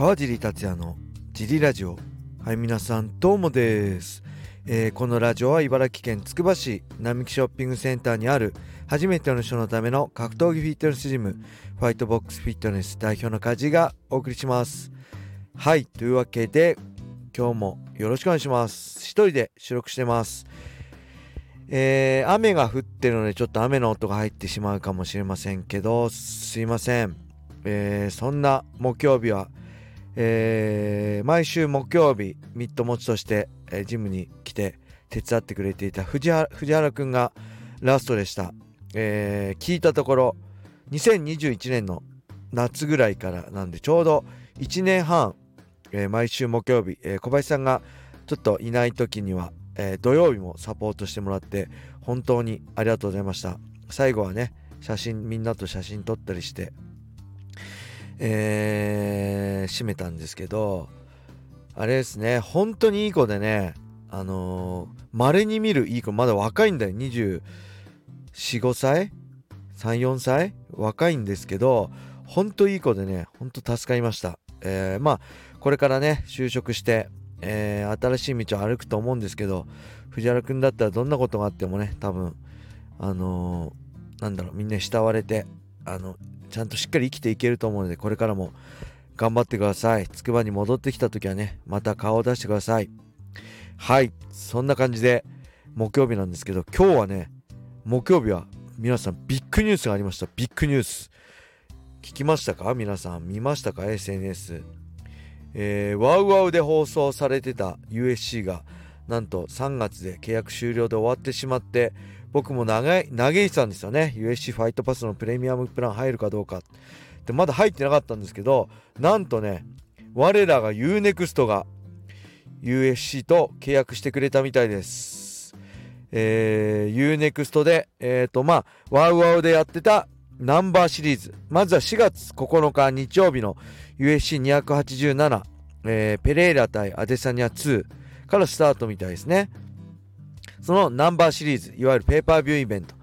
川尻達也のジリラジオ。はい皆さんどうもです、えー、このラジオは茨城県つくば市並木ショッピングセンターにある初めての人のための格闘技フィットネスジムファイトボックスフィットネス代表の梶がお送りします。はいというわけで今日もよろしくお願いします。一人で収録してます。えー、雨が降ってるのでちょっと雨の音が入ってしまうかもしれませんけどすいません、えー、そんな木曜日はえー、毎週木曜日ミッド持ちとして、えー、ジムに来て手伝ってくれていた藤原藤原くんがラストでした、えー、聞いたところ2021年の夏ぐらいからなんでちょうど1年半、え毎週木曜日、え小林さんがちょっといない時には、え土曜日もサポートしてもらって本当にありがとうございました。最後はね写真みんなと写真撮ったりしてえー、閉めたんですけどあれですね本当にいい子でねあのま、れに見るいい子まだ若いんだよ。245歳？34歳？若いんですけど本当いい子でね本当助かりました。えー、まあこれからね就職して、えー、新しい道を歩くと思うんですけど藤原君だったらどんなことがあってもね多分あのー、なんだろうみんな慕われてあのちゃんとしっかり生きていけると思うのでこれからも頑張ってください。つくばに戻ってきた時はねまた顔を出してください。はい。そんな感じで木曜日なんですけど今日はね木曜日は皆さんビッグニュースがありました。ビッグニュース。聞きましたか？皆さん。見ましたか？SNS えー、ワウワウで放送されてた USC がなんと3月で契約終了で終わってしまって僕も長い嘆いてたんですよね。USC ファイトパスのプレミアムプラン入るかどうか。でまだ入ってなかったんですけどなんとね我らが UNEXT が USC と契約してくれたみたいです。えー、UNEXT でえっ、ー、とまあワウワウでやってたナンバーシリーズ。まずは4月9日日曜日の USC287、えー、ペレイラ対アデサニア2からスタートみたいですねそのナンバーシリーズ、いわゆるペーパービューイベント、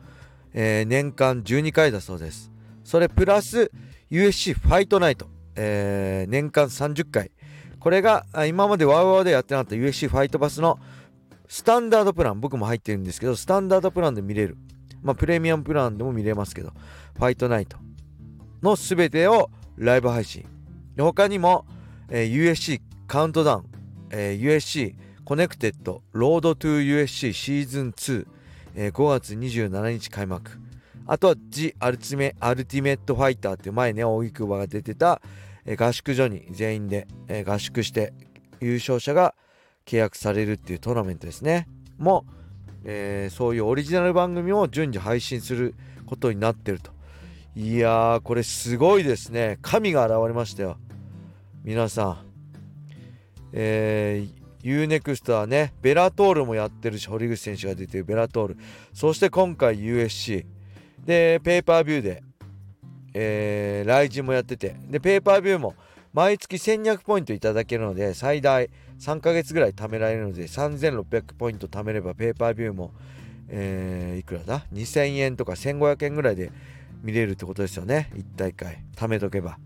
えー、年間12回だそうです。それプラス USC ファイトナイト、えー、年間30回。これが今までワウワウでやってなかった USC ファイトバスのスタンダードプラン、僕も入ってるんですけど、スタンダードプランで見れる。まあ、プレミアムプランでも見れますけど、ファイトナイトの全てをライブ配信。他にも、えー、 UFC カウントダウン、えー、 UFC コネクテッド Road to UFC シーズン2、えー、5月27日開幕。あとは The アルティメアルティメットファイターっていう前ね大木久保が出てた、えー、合宿所に全員で、えー、合宿して優勝者が契約されるっていうトーナメントですね。も、えー、そういうオリジナル番組を順次配信することになってると。いやーこれすごいですね。神が現れましたよ。皆さん。えー、UNEXT はね、ベラトールもやってるし、堀口選手が出てるベラトール。そして今回 USC。で、ペーパービューで、えー、ライジンもやってて。で、ペーパービューも毎月1200ポイントいただけるので、最大3ヶ月ぐらい貯められるので、3600ポイント貯めればペーパービューも、えー、いくらだ ?2000 円とか1500円ぐらいで見れるってことですよね。1大会。貯めとけば。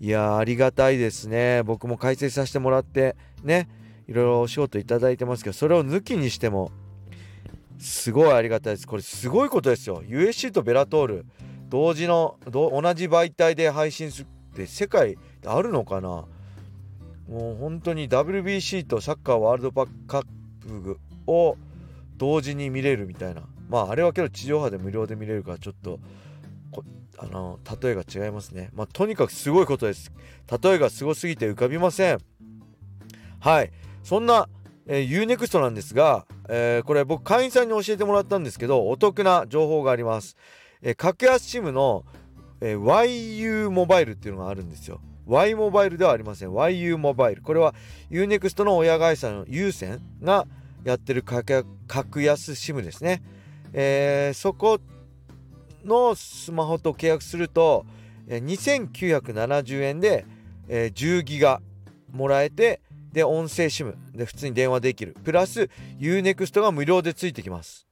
いやー、ありがたいですね。僕も解説させてもらって、ね。いろいろお仕事いただいてますけどそれを抜きにしてもすごいありがたいです。これすごいことですよ。USC とベラトール同時の同じ媒体で配信するって世界であるのかな。もう本当に WBC とサッカーワールドカップを同時に見れるみたいな。まああれはけど地上波で無料で見れるからちょっとあの例えが違いますね。まあとにかくすごいことです。例えがすごすぎて浮かびません。はい。そんな、えー、UNEXT なんですが、えー、これ僕会員さんに教えてもらったんですけどお得な情報があります、えー、格安 SIM の、えー、YU モバイルっていうのがあるんですよ。Y モバイルではありません。YU モバイル。これは UNEXT の親会社の有線がやってる格安 SIM ですね、えー、そこのスマホと契約すると、えー、2970円で、えー、10ギガもらえてで音声 SIM で普通に電話できる。プラス UNEXT が無料でついてきます。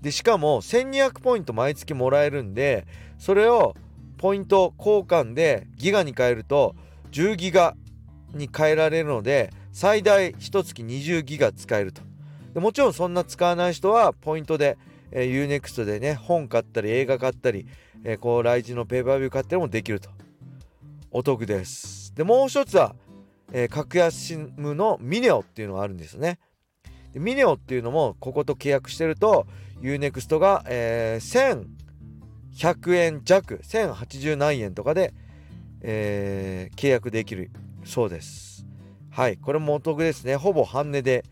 でしかも1200ポイント毎月もらえるんでそれをポイント交換でギガに変えると10ギガに変えられるので最大1月20ギガ使えると。でもちろんそんな使わない人はポイントで、えー、UNEXT でね本買ったり映画買ったり、えー、こう来日のペーパービュー買ったりもできると。お得です。でもう一つは、えー、格安 SIM のミネオっていうのがあるんですね。でミネオっていうのもここと契約してると UNEXT が、えー、1100円弱1080何円とかで、えー、契約できるそうです。はいこれもお得ですね。ほぼ半値で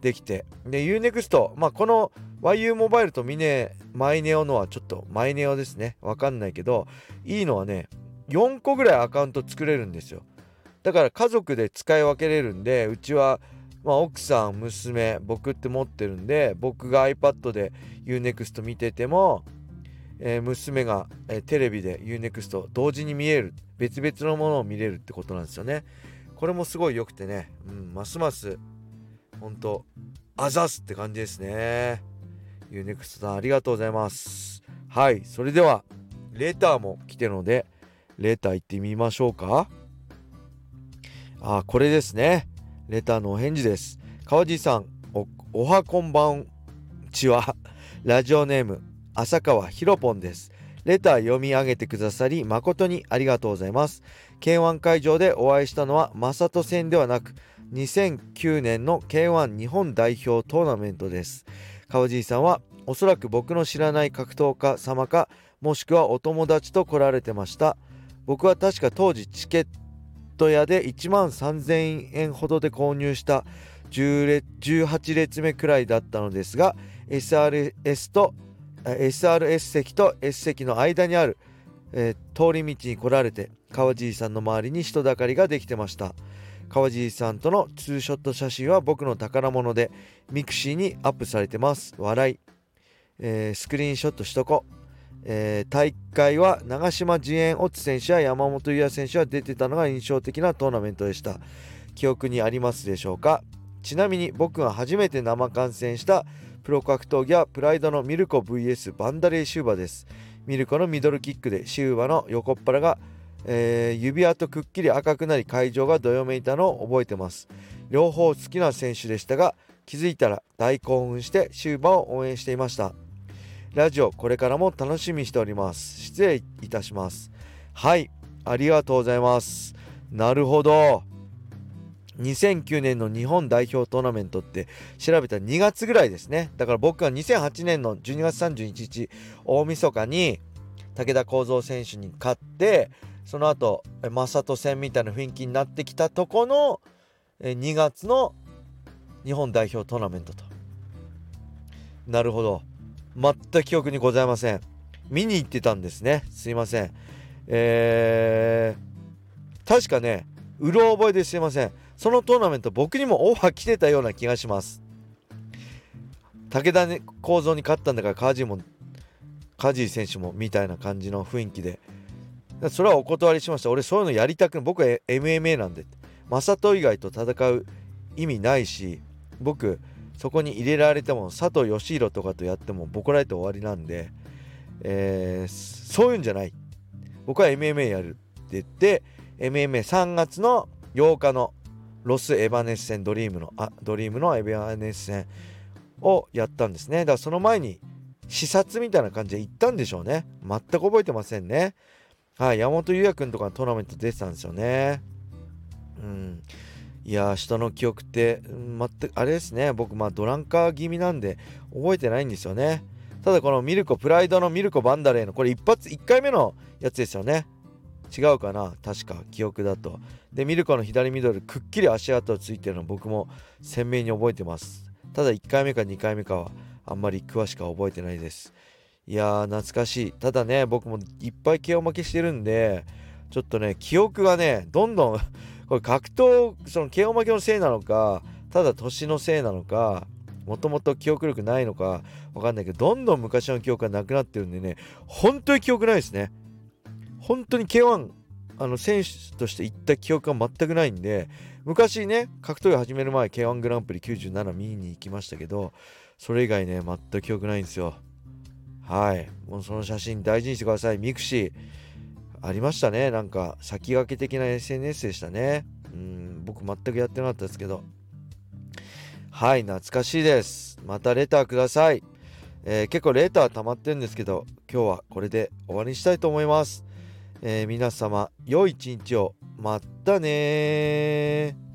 できて。で UNEXT まあこの YU モバイルとミネマイネオのはちょっとマイネオですね。わかんないけどいいのはね4個ぐらいアカウント作れるんですよ。だから家族で使い分けれるんでうちはまあ、奥さん娘僕って持ってるんで僕が iPad で UNEXT 見てても、えー、娘が、えー、テレビで UNEXT 同時に見える別々のものを見れるってことなんですよね。これもすごい良くてね、うん、ますます本当あざすって感じですね。UNEXT さんありがとうございます。はいそれではレターも来てるのでレター行ってみましょうか。あこれですねレターのお返事です。川地さん、お、はこんばんちは。ラジオネーム、浅川ひろぽんです。レター読み上げてくださり誠にありがとうございます。K1 会場でお会いしたのは正人戦ではなく2009年の K1 日本代表トーナメントです。川地さんはおそらく僕の知らない格闘家様かもしくはお友達と来られてました。僕は確か当時チケットト屋で1万3000円ほどで購入した18列目くらいだったのですが SRS と SRS 席と S 席の間にある、えー、通り道に来られて川尻さんの周りに人だかりができてました。川尻さんとのツーショット写真は僕の宝物でミクシーにアップされてます。笑い、えー、スクリーンショットしとこえー、大会は長島自演乙選手や山本優也選手が出てたのが印象的なトーナメントでした。記憶にありますでしょうか？ちなみに僕が初めて生観戦したプロ格闘技はプライドのミルコ VS ヴァンダレイ・シウバです。ミルコのミドルキックでシウバの横っ腹が、えー、指輪とくっきり赤くなり会場がどよめいたのを覚えてます。両方好きな選手でしたが気づいたら大興奮してシューバを応援していました。ラジオこれからも楽しみしております。失礼いたします。はいありがとうございます。なるほど。2009年の日本代表トーナメントって調べた2月ぐらいですね。だから僕が2008年の12月31日大晦日に武田幸三選手に勝ってその後正人戦みたいな雰囲気になってきたとこの2月の日本代表トーナメントと。なるほど。全く記憶にございません。見に行ってたんですね。すいません。えー、確かねうろ覚えですいません。そのトーナメント僕にもオファー来てたような気がします。武田、ね、構造に勝ったんだからカジもカジー選手もみたいな感じの雰囲気で。それはお断りしました。俺そういうのやりたく僕は MMA なんで。正人以外と戦う意味ないし僕そこに入れられても佐藤義弘とかとやってもボコられて終わりなんで、えー、そういうんじゃない。僕は MMA やるって言って MMA3 月の8日のロス・エヴァネッセンドリームのあドリームのエヴァネッセンをやったんですね。だからその前に視察みたいな感じで行ったんでしょうね。全く覚えてませんね。はい山本優也君とかのトーナメント出てたんですよね。うん。いや人の記憶って全くあれですね。僕まあドランカー気味なんで覚えてないんですよね。ただこのミルコプライドのミルコバンダレーのこれ一発1回目のやつですよね。違うかな。確か記憶だと。でミルコの左ミドルくっきり足跡ついてるの僕も鮮明に覚えてます。ただ1回目か2回目かはあんまり詳しくは覚えてないです。いやー懐かしい。ただね僕もいっぱい KO 負けしてるんでちょっとね記憶がねどんどんこれ格闘その KO 負けのせいなのかただ年のせいなのかもともと記憶力ないのかわかんないけどどんどん昔の記憶がなくなってるんでね本当に記憶ないですね。本当に K1 あの選手として行った記憶が全くないんで昔ね格闘技始める前 K1 グランプリ97見に行きましたけどそれ以外ね全く記憶ないんですよ。はい。もうその写真大事にしてください。ミクシー。ありましたね。なんか先駆け的な SNS でしたね。うん僕全くやってなかったですけど。はい懐かしいです。またレターください、えー、結構レター溜まってるんですけど今日はこれで終わりにしたいと思います、えー、皆様良い一日を。またね